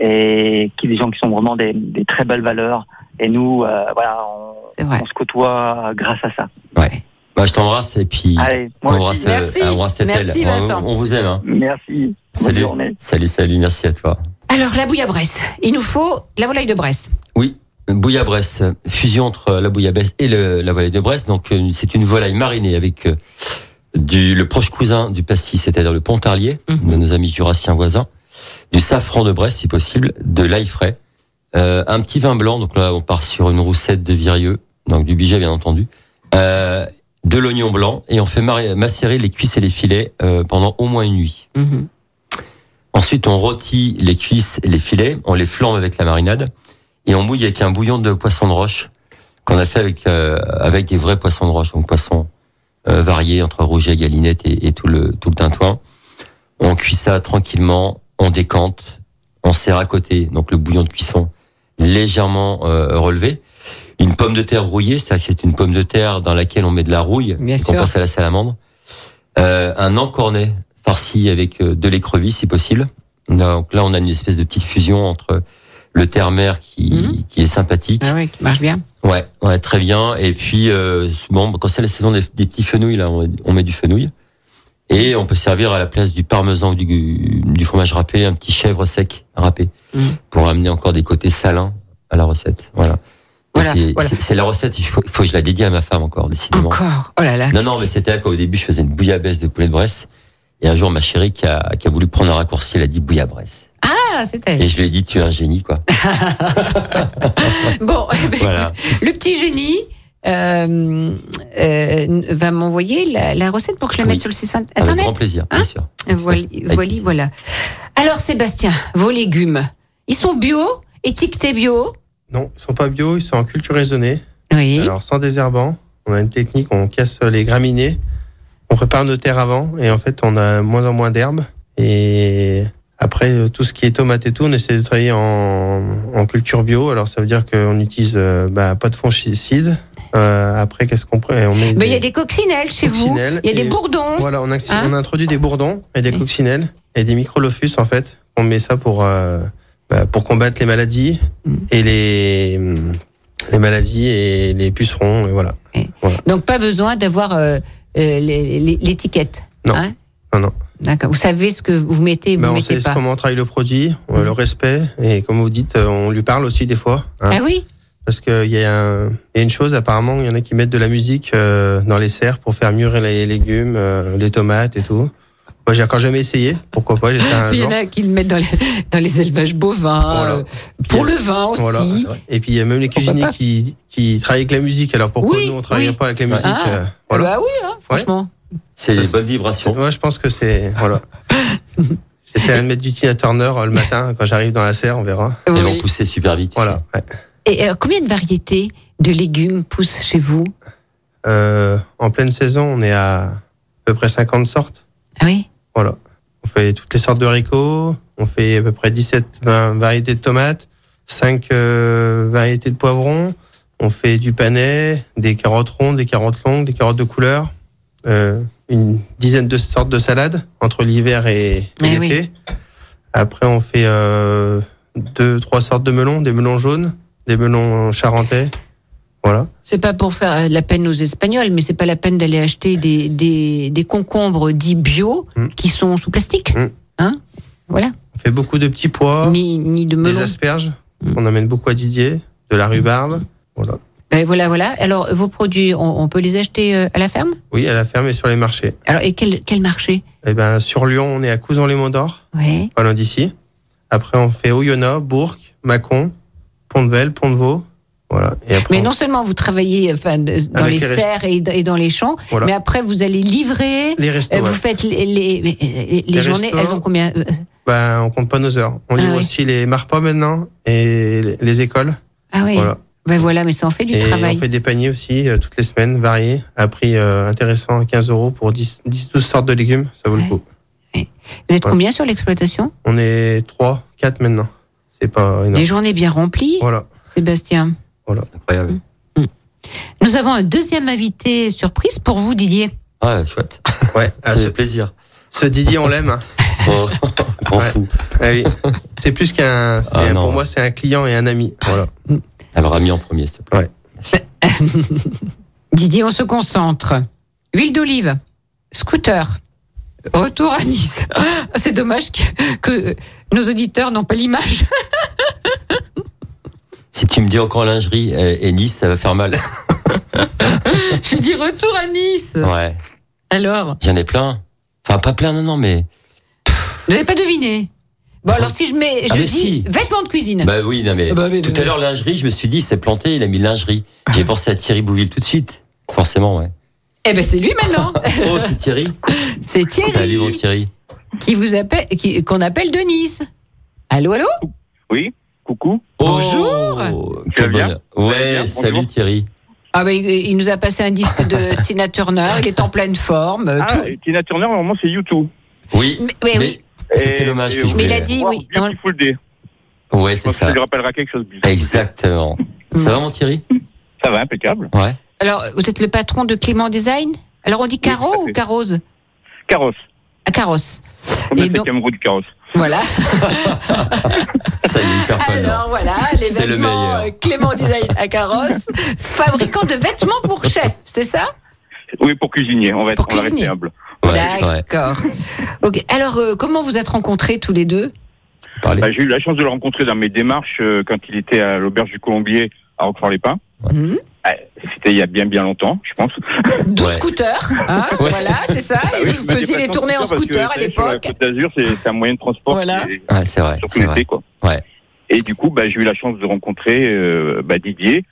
et qui des gens qui sont vraiment des, des très belles valeurs. Et nous, euh, voilà, on, se côtoie grâce à ça.
Ouais. Bah, je t'embrasse et puis
Allez,
on
moi
embrasse.
Merci.
euh, embrasse cette
Merci,
aile. On-
Vincent.
On, vous aime. Hein.
Merci. Bonne
Salut.
journée.
Salut, salut, merci à toi.
Alors, la bouillabresse. Il nous faut de la volaille de Bresse.
Oui, bouillabresse, fusion entre la bouillabaisse et le- la volaille de Bresse. Donc euh, c'est une volaille marinée avec euh, du, le proche cousin du pastis, c'est-à-dire le pontarlier
Mhm.
de nos amis jurassiens voisins, du safran de Bresse si possible, de l'ail frais, euh, un petit vin blanc. Donc là on part sur une roussette de Virieux, donc du Biget bien entendu, euh, de l'oignon blanc et on fait macérer les cuisses et les filets euh, pendant au moins une nuit.
Mhm.
Ensuite, on rôtit les cuisses et les filets, on les flambe avec la marinade et on mouille avec un bouillon de poisson de roche qu'on a fait avec avec des vrais poissons de roche, donc poissons variés entre rouget, galinette et, et tout le tout le tintouin. On cuit ça tranquillement, on décante, on sert à côté, donc le bouillon de cuisson légèrement euh, relevé. Une pomme de terre rouillée, c'est-à-dire que c'est une pomme de terre dans laquelle on met de la rouille qu'on passe à la salamandre. Euh, un encornet farci avec euh, de l'écrevisse si possible. Donc là, on a une espèce de petite fusion entre le terre-mer qui,
Mhm.
qui est sympathique.
Ah oui, qui marche bien.
Ouais, ouais, très bien. Et puis, euh, bon, quand c'est la saison des, des petits fenouils, là, on, on met du fenouil. Et on peut servir à la place du parmesan ou du, du fromage râpé, un petit chèvre sec râpé,
Mhm.
pour amener encore des côtés salins à la recette. Voilà. C'est
voilà.
la recette, il faut, que je la dédie à ma femme encore, décidément.
Encore? Oh là là.
Non, non, mais c'était qu'au début, je faisais une bouillabaisse de poulet de Bresse. Et un jour, ma chérie qui a, qui a voulu prendre un raccourci, elle a dit bouillabresse.
Ah, elle.
Et je lui ai dit, tu es un génie, quoi.
Bon, eh ben,
Voilà.
le petit génie euh, euh, va m'envoyer la, la recette pour que je la
Oui.
mette sur le site
Avec
internet.
grand plaisir, bien
Hein
sûr.
Voilà,
Avec
voilà,
plaisir.
voilà. Alors, Sébastien, vos légumes, ils sont bio, étiquetés bio
Non, ils sont pas bio, ils sont en culture raisonnée.
Oui.
Alors sans désherbant, on a une technique, on casse les graminées, on prépare nos terres avant et en fait on a moins en moins d'herbes. Et après euh, tout ce qui est tomate et tout, on essaie de travailler en, en culture bio. Alors ça veut dire qu'on utilise euh, bah, pas de fongicides. Euh, après qu'est-ce qu'on prend On met
Il y a
des
coccinelles chez
coccinelles
vous. Il y a des bourdons.
Voilà, on a,
Hein
on a introduit des bourdons et des
Oui.
coccinelles et des microlophus en fait. On met ça pour euh, bah, pour combattre les maladies
Mm.
et les les maladies et les pucerons et voilà.
Donc, pas besoin d'avoir euh, l'étiquette.
Non.
Hein
Non non.
D'accord. Vous savez ce que vous mettez, vous
Ben, on
mettez
sait
pas.
comment on travaille le produit,
Mm.
le respect, et comme vous dites, on lui parle aussi des fois. hein.
Ah oui
Parce qu'il y, a un- il y a une chose, apparemment, il y en a qui mettent de la musique euh, dans les serres pour faire mûrir les légumes, euh, les tomates et tout. Moi, j'ai encore jamais essayé. Pourquoi pas? J'essaie un
Il y en a qui le mettent dans les, dans les élevages bovins,
Voilà.
euh, pour le vin aussi.
Voilà. Et puis il y a même les cuisiniers qui, qui travaillent avec la musique. Alors pourquoi
Oui,
nous on travaille
oui.
pas avec la musique
Ah,
euh, Voilà.
Bah oui, hein, franchement.
C'est les bonnes vibrations.
Moi, je pense que c'est voilà. J'essaie de mettre du Tina Turner euh, le matin quand j'arrive dans la serre, on verra.
Ils
Oui.
vont pousser super vite.
Voilà. ouais.
Et euh, combien de variétés de légumes poussent chez vous
Euh, en pleine saison, on est à à peu près 50 sortes.
Ah oui?
Voilà. On fait toutes les sortes de haricots. On fait à peu près 17 20 variétés de tomates, 5 euh, variétés de poivrons. On fait du panais, des carottes rondes, des carottes longues, des carottes de couleur, euh, une dizaine de sortes de salades entre l'hiver et,
Eh oui.
l'été. Après, on fait euh, deux, trois sortes de melons, des melons jaunes, des melons charentais. Voilà.
C'est pas pour faire euh, la peine aux Espagnols, mais c'est pas la peine d'aller acheter des, des, des concombres dits bio
Mm.
qui sont sous plastique.
Mm.
Hein? Voilà.
On fait beaucoup de petits pois,
Ni, ni de
des
melon.
asperges.
Mm.
On amène beaucoup à Didier, de la rhubarbe. Voilà.
Ben voilà, voilà. Alors, vos produits, on, on peut les acheter euh, à la ferme?
Oui, à la ferme et sur les marchés.
Alors, et quel, quel marché?
Eh ben, sur Lyon, on est à Couson-les-Monts d'Or,
Ouais.
pas loin d'ici. Après, on fait Oyonnax, Bourg, Mâcon, Pont-de-Vel, Pont-de-Vaux. Voilà. Et après,
Mais
on-
non seulement vous travaillez enfin, dans
Avec
les serres et, et dans les champs,
Voilà.
mais après vous allez livrer.
les restos,
euh,
ouais.
Vous faites les, les, les- journées,
restos.
elles ont combien euh,
Ben, on compte pas nos heures. On
Ah
livre aussi les marpas maintenant et les- les écoles.
Ah oui.
Voilà.
Ben voilà, mais ça en fait du
et
travail.
on fait des paniers aussi euh, toutes les semaines, variés, à prix euh, intéressant, à 15 euros pour 10, 10, 12 sortes de légumes. Ça vaut
Ouais.
le coup.
Vous êtes combien sur l'exploitation?
On est 3, 4 maintenant. C'est pas énorme.
Des journées bien remplies,
Voilà.
Sébastien.
Incroyable.
Nous avons un deuxième invité surprise pour vous, Didier.
Ouais, chouette.
Ouais. Ah,
Ça
ce,
fait plaisir.
ce Didier, on l'aime. hein.
Oh,
Ouais.
fou.
Ah oui. C'est plus qu'un. c'est
Ah
pour moi, c'est un client et un ami. Voilà.
Alors, ami en premier, s'il te plaît.
Ouais.
Didier, on se concentre. Huile d'olive, scooter, retour à Nice. Ah, C'est dommage que, que nos auditeurs n'ont pas l'image.
Me dis encore lingerie et, et Nice, ça va faire mal.
J'ai dit retour à Nice.
Ouais.
Alors,
J'en ai plein. Enfin, pas plein, non, non, mais.
vous n'avez pas deviné Bon, alors si je mets, je
Ah,
dis
si.
vêtements de cuisine.
Bah oui, non, mais.
Bah, mais-
tout à l'heure, lingerie, je me suis dit, c'est planté, il a mis lingerie. J'ai pensé à Thierry Bouville tout de suite. Forcément, ouais.
Eh ben c'est lui maintenant.
Oh, c'est Thierry.
C'est Thierry
Salut, mon Thierry.
qui vous appelle, qui- qu'on appelle de Nice. Allô, allô?
Oui, coucou.
Bonjour.
Oh,
Tu vas bien vas
Ouais,
bien
salut. Thierry.
Ah ben il nous a passé un disque de Tina Turner. Il est en pleine forme. euh,
Ah,
tout-
Tina Turner, normalement, c'est YouTube.
Oui.
Mais, mais oui.
C'était l'hommage que je
Mais il a dit oui.
Full Day.
Ouais, c'est
ça
ça.
lui rappellera quelque chose.
Exactement. Ça va, mon Thierry?
Ça va, impeccable.
Ouais.
Alors, vous êtes le patron de Clément Design? Alors, on dit Caro ou. Carose
Carrosse.
Ah, Carrosse.
Septième roue du carrosse.
Voilà.
Ça y est, hyper fan.
Alors, voilà, les
C'est le
euh, Clément Design à Carrosse, fabricant de vêtements pour chef, c'est ça?
Oui, pour cuisinier. On va être
Pour
on va
cuisinier.
rester humble.
Ouais, ouais.
D'accord. Ok. Alors, euh, comment vous êtes rencontrés tous les deux?
Bah, J'ai eu la chance de le rencontrer dans mes démarches euh, quand il était à l'auberge du Colombier à Roquefort-les-Pins.
Mhm.
C'était il y a bien bien longtemps, je pense.
12
Ouais.
scooters, hein,
Ouais.
voilà, c'est ça.
Ah
Et
oui,
vous faisiez les tournées en scooter à l'époque.
Côte d'Azur, c'est c'est un moyen de transport.
Voilà.
Ouais, c'est vrai.
surtout
C'est
l'été, quoi.
Ouais.
Et du coup, bah, j'ai eu la chance de rencontrer euh, bah, Didier.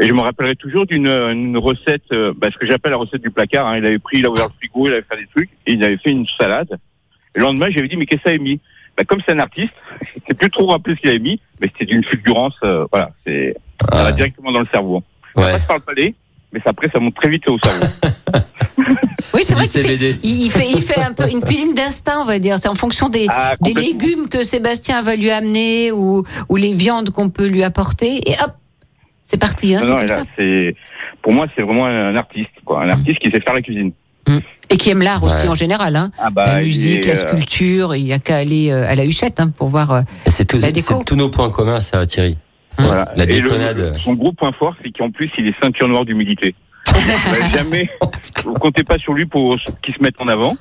Et je me rappellerai toujours d'une une recette, euh, bah, ce que j'appelle la recette du placard. hein. Il avait pris, il a ouvert le frigo, il avait fait des trucs, et il avait fait une salade. Et le lendemain, j'avais dit, mais qu'est-ce que ça a mis? Bah, Comme c'est un artiste, je sais plus trop rappeler ce qu'il avait mis, mais c'était d'une fulgurance, euh, voilà, c'est ça va
Ouais.
directement dans le cerveau. Ça
Ouais.
passe par le palais, mais après, ça monte très vite au cerveau.
Oui, c'est vrai qu'il fait, il il fait, il fait un peu une cuisine d'instinct, on va dire. C'est en fonction des,
Ah,
des légumes que Sébastien va lui amener ou, ou les viandes qu'on peut lui apporter. Et hop, c'est parti, hein,
Non,
c'est
non,
comme
là,
ça.
pour moi, c'est vraiment un artiste, quoi, un artiste qui sait faire la cuisine.
Et qui aime l'art aussi
Ouais.
en général. Hein.
Ah bah,
la musique,
est,
la
euh,
sculpture, il n'y a qu'à aller euh, à la Huchette hein, pour voir. euh,
c'est tous nos points communs, ça, Thierry.
Voilà.
La
Et le- son gros point fort, c'est qu'en plus, il est ceinture noire d'humilité. Euh, jamais, vous comptez pas sur lui pour qu'il se mette en avant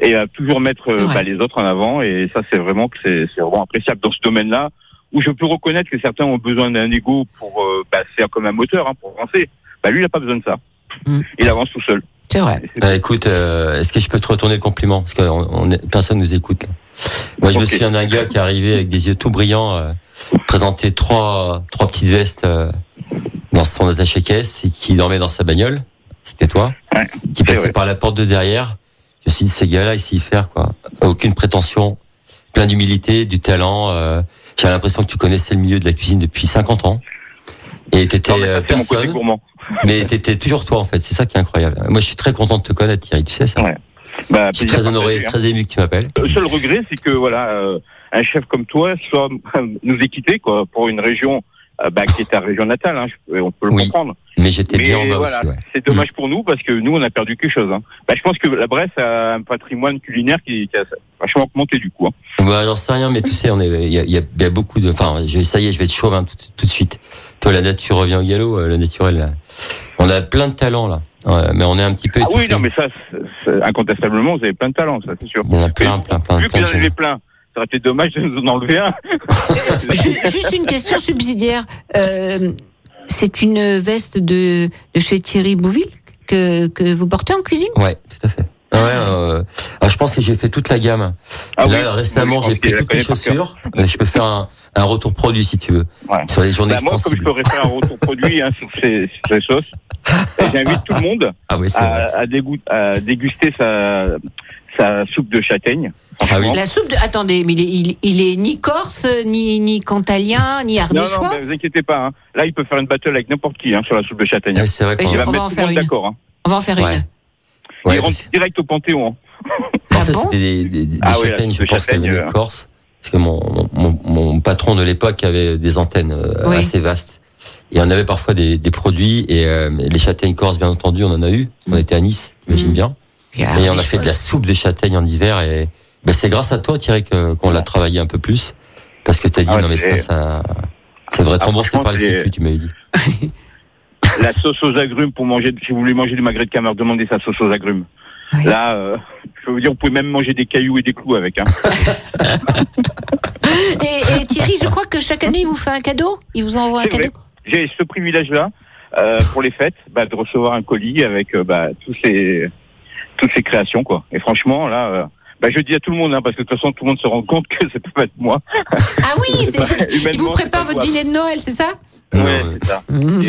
et euh, toujours mettre euh, bah, les autres en avant. Et ça, c'est vraiment que c'est c'est vraiment appréciable dans ce domaine-là où je peux reconnaître que certains ont besoin d'un ego pour, euh, bah, c'est comme un moteur hein, pour avancer. Bah, lui, il n'a pas besoin de ça.
Mm.
Il avance tout seul.
C'est vrai.
Ah, écoute, euh, est-ce que je peux te retourner le compliment? Parce que on, on est- personne nous écoute. là. Moi, je me souviens d'un gars qui est arrivé avec des yeux tout brillants, euh, présentait trois trois petites vestes euh, dans son attaché-caisse et qui dormait dans sa bagnole. C'était toi.
Ouais,
Qui passait
vrai.
par la porte de derrière. Je me suis dit, ce gars-là, il sait y faire quoi. Aucune prétention, plein d'humilité, du talent. euh, J'avais l'impression que tu connaissais le milieu de la cuisine depuis 50 ans. Et t'étais euh, personne, mais t'étais toujours toi en fait. C'est ça qui est incroyable. Moi, je suis très content de te connaître, Thierry. Tu sais ça.
Ouais. Bah,
Je suis très honoré,
hein.
très ému que tu m'appelles.
Le seul regret, c'est que voilà, euh, un chef comme toi soit nous ait quittés quoi, pour une région euh, bah, qui est ta région natale. Hein, je- on peut le
Oui.
comprendre.
Mais j'étais bien en bas
voilà,
aussi, ouais.
c'est dommage pour nous parce que nous, on a perdu quelque chose. Hein. Bah, je pense que la Bresse a un patrimoine culinaire qui, qui a vachement augmenté du coup. Hein.
Bah, j'en sais rien, mais tu sais, on est, il y y y a beaucoup de, enfin, ça y est, je vais être chauve hein, tout, tout de suite. Toi, la nature revient au galop, euh, le naturel. là. On a plein de talents là, Ouais, mais on est un petit peu
Ah oui, non, mais ça, incontestablement, vous avez plein de talents, ça, c'est sûr.
Il y en a plein, plein, plein,
Vu
plein
qu'il
de
en avait
jeunes.
plein, ça aurait été dommage de nous en enlever un.
Ju- Juste une question subsidiaire. Euh, c'est une veste de, de chez Thierry Bouville que, que vous portez en cuisine?
Ouais, tout à fait. Ah Ouais, euh, alors je pense que j'ai fait toute la gamme.
Ah
Là,
oui,
récemment, j'ai pris toutes les chaussures. Je peux faire un, un retour produit si tu veux.
Ouais.
Sur les journées
Bah, moi, comme je pourrais faire un retour produit hein, sur ces, sur ces sauces, et j'invite tout le monde
Ah oui,
à, à, dégoût- à déguster sa, sa soupe de châtaigne.
Ah.
La soupe de. Attendez, mais il est, il, il est ni corse, ni, ni cantalien, ni
Non, non,
ardéchois.
mais vous inquiétez pas. hein. Là, il peut faire une battle avec n'importe qui hein, sur la soupe de châtaigne.
Ouais, c'est vrai qu'on
va
on va
mettre
en faire une.
d'accord. Hein.
On va en faire
Ouais.
une.
Ouais,
il rentre direct au Panthéon. hein.
En
Ah
fait,
bon
c'était des,
Ah
châtaignes, je
de
pense qu'elles
châtaigne,
venaient de
euh.
Corse. Parce que mon, mon, mon patron de l'époque avait des antennes euh,
Oui.
assez vastes. Et on avait parfois des, des produits. Et euh, les châtaignes corse, bien entendu, on en a eu. On était à Nice, t'imagines
Mhm.
bien. Et on a fait de la soupe de châtaigne en hiver. Et ben, c'est grâce à toi, Thierry, que- qu'on l'a travaillé un peu plus. Parce que t'as dit,
Ah
non mais ça, ça, ça devrait être
Ah,
remboursé par les sécu, tu m'avais dit.
La sauce aux agrumes pour manger. Si vous voulez manger du magret de cameur, demandez sa sauce aux agrumes.
Oui.
Là, euh, je peux vous dire, vous pouvez même manger des cailloux et des clous avec. Hein.
Et, et Thierry, je crois que chaque année, il vous fait un cadeau? Il vous envoie un cadeau
vrai. J'ai ce privilège-là euh, pour les fêtes, bah, de recevoir un colis avec euh, bah, tous ces toutes ces créations, quoi. Et franchement, là, euh, bah, je dis à tout le monde, hein, parce que de toute façon, tout le monde se rend compte que ça peut pas être moi.
Ah oui, c'est-
Bah,
il vous prépare votre dîner de Noël, c'est ça
Ouais,
euh,
c'est ça.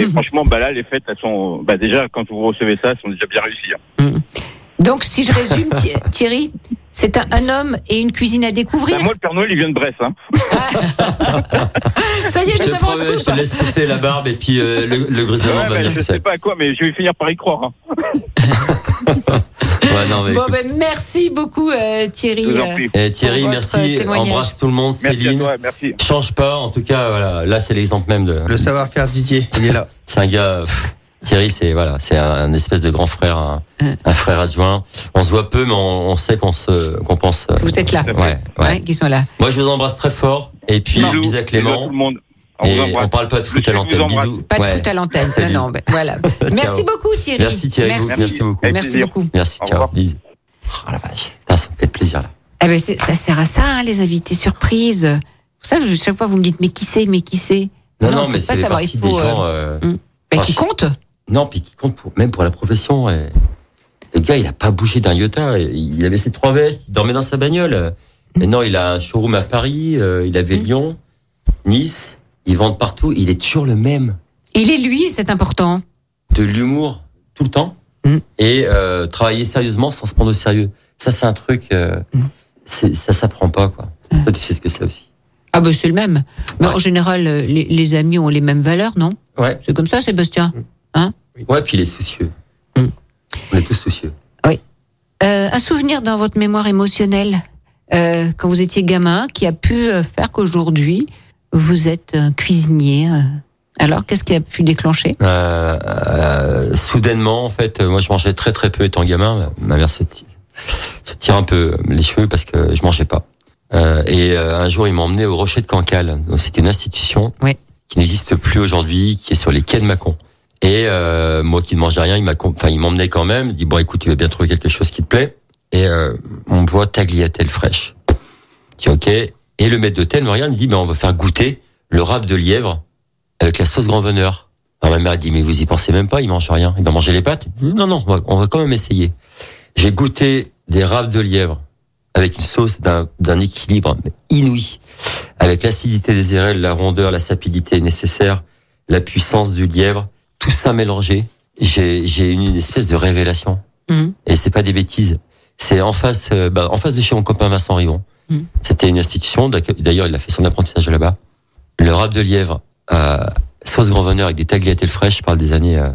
Et franchement, bah là, les fêtes, elles sont, bah déjà, quand vous recevez ça, elles sont déjà bien réussies. hein.
Donc, si je résume, Thi- Thierry, c'est un, un homme et une cuisine à découvrir.
Bah, moi, le Père Noël, il vient de Brest. Hein.
Ça y est,
je
nous
te
avons
je laisse pousser la barbe et puis euh, le, le grisonnement
Ouais,
va
bah,
venir
je sais pas à quoi, mais je vais finir par y croire. Hein.
Ouais, non, mais
Bon, ben, merci beaucoup, euh, Thierry.
Je vous en
euh,
prie.
Eh, Thierry, merci. Embrasse tout le monde.
Merci à
Céline.
toi, merci.
Change pas, en tout cas, voilà. Là, c'est l'exemple même de.
Le savoir-faire Didier, il est là.
C'est un gars. pff, Thierry, c'est voilà, c'est un, espèce de grand frère, un,
Hum.
un frère adjoint. On se voit peu, mais on, on sait qu'on se, qu'on pense. euh,
Vous êtes là.
Ouais, ouais.
ouais, qui sont là.
Moi, je vous embrasse très fort. Et puis,
Bisous,
bisous à
bisous à
Clément.
tout le monde. On vous
Et on parle pas de foot à
vous
l'antenne. Bisous.
Pas de
Ouais.
foot à l'antenne. Non, non, ben, voilà. Merci beaucoup, Thierry.
Merci Thierry.
Merci,
Merci, beaucoup.
Avec
Merci
plaisir.
beaucoup.
Merci, ciao. Bisous. Oh la vache. Putain, ça me fait plaisir là.
Eh ben, ça sert à ça, hein, les invités surprises. Pour ça, je- chaque fois, vous me dites, mais qui c'est, mais qui c'est?
Non,
Non,
mais
pas
c'est
savoir,
partie
il faut,
des gens. euh,
Ben,
Ah,
Qui compte?
Non, puis qui compte pour, même pour la profession. et- Le gars, il a pas bougé d'un iota. Il avait ses trois vestes, il dormait dans sa bagnole. Maintenant, il a un showroom à Paris, euh, il avait
Mm.
Lyon, Nice. Ils vendent partout. Il est toujours le même.
Il est lui, c'est important.
De l'humour tout le temps.
Mm.
Et euh, travailler sérieusement sans se prendre au sérieux. Ça, c'est un truc. Euh,
Mm.
ça s'apprend pas, quoi. Toi, tu sais ce que c'est aussi.
Ah ben c'est le même. Mais en général, euh, les, les amis ont les mêmes valeurs, non?
Ouais.
C'est comme ça, Sébastien?
Ouais, puis il est soucieux.
Mm.
On est tous soucieux.
Euh, un souvenir dans votre mémoire émotionnelle euh, quand vous étiez gamin qui a pu euh, faire qu'aujourd'hui vous êtes un cuisinier. Alors, qu'est-ce qui a pu déclencher?
Euh, soudainement, en fait, moi, je mangeais très très peu étant gamin. Ma mère se, ti- se tire un peu les cheveux parce que je mangeais pas. Et un jour, il m'a emmené au Rocher de Cancale. C'est une institution
Oui.
qui n'existe plus aujourd'hui, qui est sur les quais de Mâcon. Et euh, moi qui ne mangeais rien, il m'a, enfin, il m'emmenait quand même. Il dit bon, écoute, tu vas bien trouver quelque chose qui te plaît. Et euh, on boit tagliatelle fraîche. Je dis ok. Et le maître d'hôtel me regarde, il dit ben on va faire goûter le râpe de lièvre avec la sauce grand veneur. Alors ma mère a dit mais vous y pensez même pas, il mange rien, il va manger les pâtes. Non non, on va, quand même essayer. J'ai goûté des râpes de lièvre avec une sauce d'un d'un équilibre inouï, avec l'acidité des érelles, la rondeur, la sapidité nécessaire, la puissance du lièvre, tout ça mélangé. J'ai j'ai eu une espèce de révélation.
Mhm.
Et c'est pas des bêtises. C'est en face, euh, bah, en face de chez mon copain Vincent Rivon.
Mhm.
C'était une institution. D'ailleurs, il a fait son apprentissage là-bas. Le rap de lièvre à sauce grand veneur avec des tagliatelles fraîches. Je parle des années euh,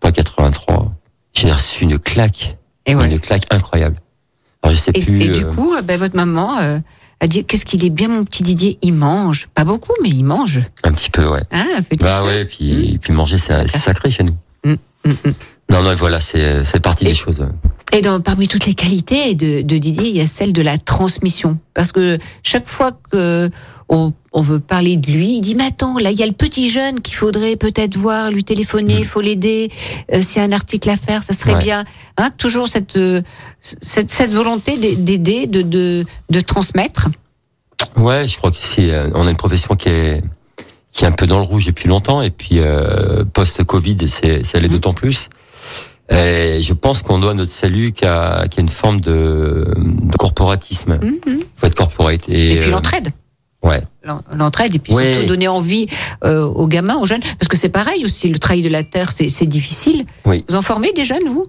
pas 83. J'ai reçu une claque,
Et ouais.
une claque incroyable. Alors je sais
Et,
plus.
et du
euh,
coup, euh, ben, votre maman a dit qu'est-ce qu'il est bien, mon petit Didier? Il mange. Pas beaucoup, mais il mange.
un petit peu, ouais.
Hein, petit
Bah ouais, puis, puis manger, c'est sacré chez nous.
Mm, mm, mm.
Non, non, voilà, c'est c'est partie
Et-
des choses.
Et dans, parmi toutes les qualités de, de Didier, il y a celle de la transmission. Parce que chaque fois que on, on veut parler de lui, il dit mais attends, là il y a le petit jeune qu'il faudrait peut-être voir, lui téléphoner, il faut l'aider. Euh, S'il y a un article à faire, ça serait
Ouais.
bien. Hein, toujours cette, euh, cette cette volonté d'a- d'aider, de, de de transmettre.
Ouais, je crois que si euh, on a une profession qui est qui est un peu dans le rouge depuis longtemps et puis euh, post-Covid, c'est ça l'est
Mhm.
d'autant plus. Et je pense qu'on doit notre salut qu'à qu'à une forme de, de corporatisme.
Mhm.
Faut être corporate et,
Et puis
euh,
l'entraide.
Ouais.
L'entraide et puis
Ouais.
surtout donner envie euh, aux gamins, aux jeunes, parce que c'est pareil aussi. Le travail de la terre, c'est difficile.
Oui.
Vous en formez des jeunes, vous?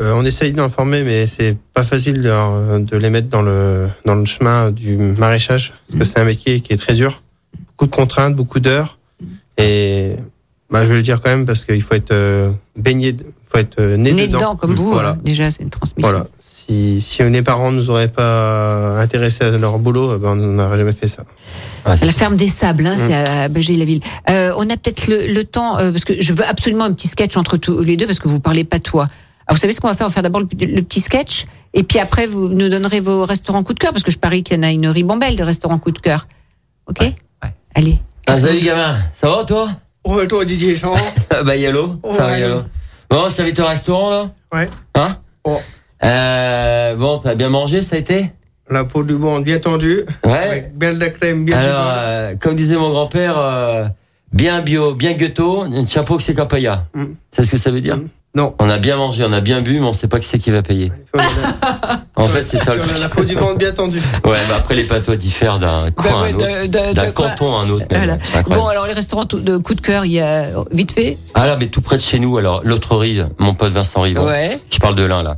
Euh, on essaye d'en former, mais c'est pas facile de, les mettre dans le, dans le chemin du maraîchage, parce que c'est un métier qui est très dur. Beaucoup de contraintes, beaucoup d'heures. Et bah, je vais le dire quand même, parce qu'il faut être euh, baigné, il faut être euh, né,
Né
dedans.
dedans, comme vous.
Voilà.
hein. Déjà, c'est une transmission.
Voilà. Si, si les parents nous auraient pas intéressés à leur boulot, eh ben, on n'aurait jamais fait ça.
Ouais, c'est
La
ça.
ferme des sables, hein,
Mm.
c'est à Bégé-la-Ville. Euh, on a peut-être le, le temps, euh, parce que je veux absolument un petit sketch entre tous les deux, parce que vous parlez pas de toi. Alors, vous savez ce qu'on va faire? On va faire d'abord le, le petit sketch, et puis après, vous nous donnerez vos restaurants coup de cœur, parce que je parie qu'il y en a une ribambelle de restaurants coup de cœur. Ok? Allez.
Ah, salut gamin, ça va toi?
Oh, toi, Didier, ça va?
Ah, Bah yellow,
Oh,
ça va
ouais.
yellow. Bon, ça va au restaurant là?
Ouais.
Hein?
Oh.
Euh, Bon, t'as bien mangé, ça a été?
La peau du monde bien tendue,
Ouais.
avec bien de la crème, bien
Alors, euh, comme disait mon grand-père, euh, bien bio, bien gâteau, un chapeau que c'est qu'à paya.
Mm.
C'est ce que ça veut dire?
Mm. Non.
On a bien mangé, on a bien bu, mais on sait pas qui c'est qui va payer. En fait, c'est ça le
a la
truc.
peau du ventre bien tendue.
Ouais, mais après les patois diffèrent d'un coin à un autre, d'un canton à un autre. même.
Voilà. Bon, alors les restaurants de coup de cœur, il y a vite fait.
Ah là, mais tout près de chez nous, alors l'autre rive, mon pote Vincent Rivon.
Ouais.
Je parle de l'un là.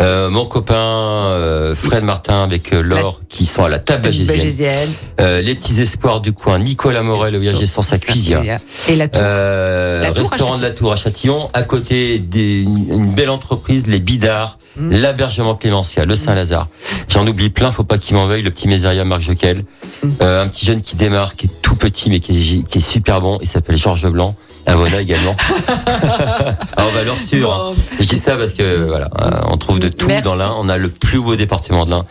Euh, mon copain euh, Fred Martin avec euh, Laure qui sont à la table bagésienne. Euh, les petits espoirs du coin. Nicolas Morel au viager sans sa cuisine.
Et la tour.
Euh,
La Tour
restaurant de la Tour à Châtillon, à côté des, une belle entreprise, les Bidards,
Mm.
l'Abergement Clémentia, le Saint-Lazare. J'en oublie plein, faut pas qu'il m'en veuille, le petit Mésaria Marc Joquel.
Mm.
Euh, un petit jeune qui démarre, qui est tout petit mais qui est, qui est super bon, il s'appelle Georges Blanc. Un également. Alors valeur sûre. hein.
Bon,
Je dis ça parce que voilà, euh, on trouve de tout
Merci.
dans l'Ain. On a le plus beau département de l'Ain.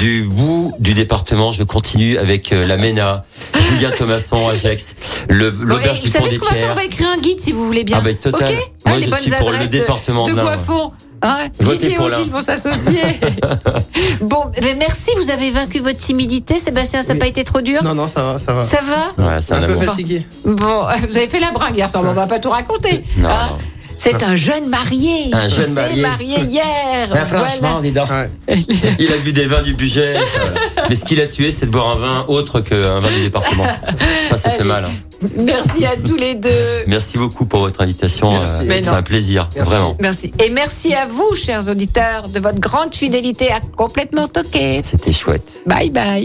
du bout du département, je continue avec euh, la MENA, Julien Thomasson, Ajax,
Bon,
l'auberge
vous
du Pont
savez
des
ce qu'on va faire On
Pierres.
va écrire un guide si vous voulez bien.
Ah bah total.
Ok
Moi
Hein, les
je suis pour le
adresses de-
département
de,
de l'Ain.
Hein Didier et Odile vont s'associer. bon, mais merci, vous avez vaincu votre timidité. Sébastien, ça n'a
Oui.
pas été trop dur
Non, non, ça va, ça va.
Ça va
Ouais, c'est un,
un peu
amour.
fatigué.
Bon, vous avez fait la bringue hier soir, mais on va pas tout raconter.
Non,
Hein
non.
C'est un jeune marié.
Un jeune
Il s'est
marié.
hier.
Ah, franchement, dis donc.
Ouais.
Il a bu des vins du budget. Mais ce qu'il a tué, c'est de boire un vin autre qu'un vin du département. Ça, ça fait mal. hein.
Merci à tous les deux.
Merci beaucoup pour votre invitation. Euh, C'est un plaisir,
Merci.
vraiment.
Merci. Et merci à vous, chers auditeurs, de votre grande fidélité à Complètement Toqué.
C'était chouette.
Bye bye.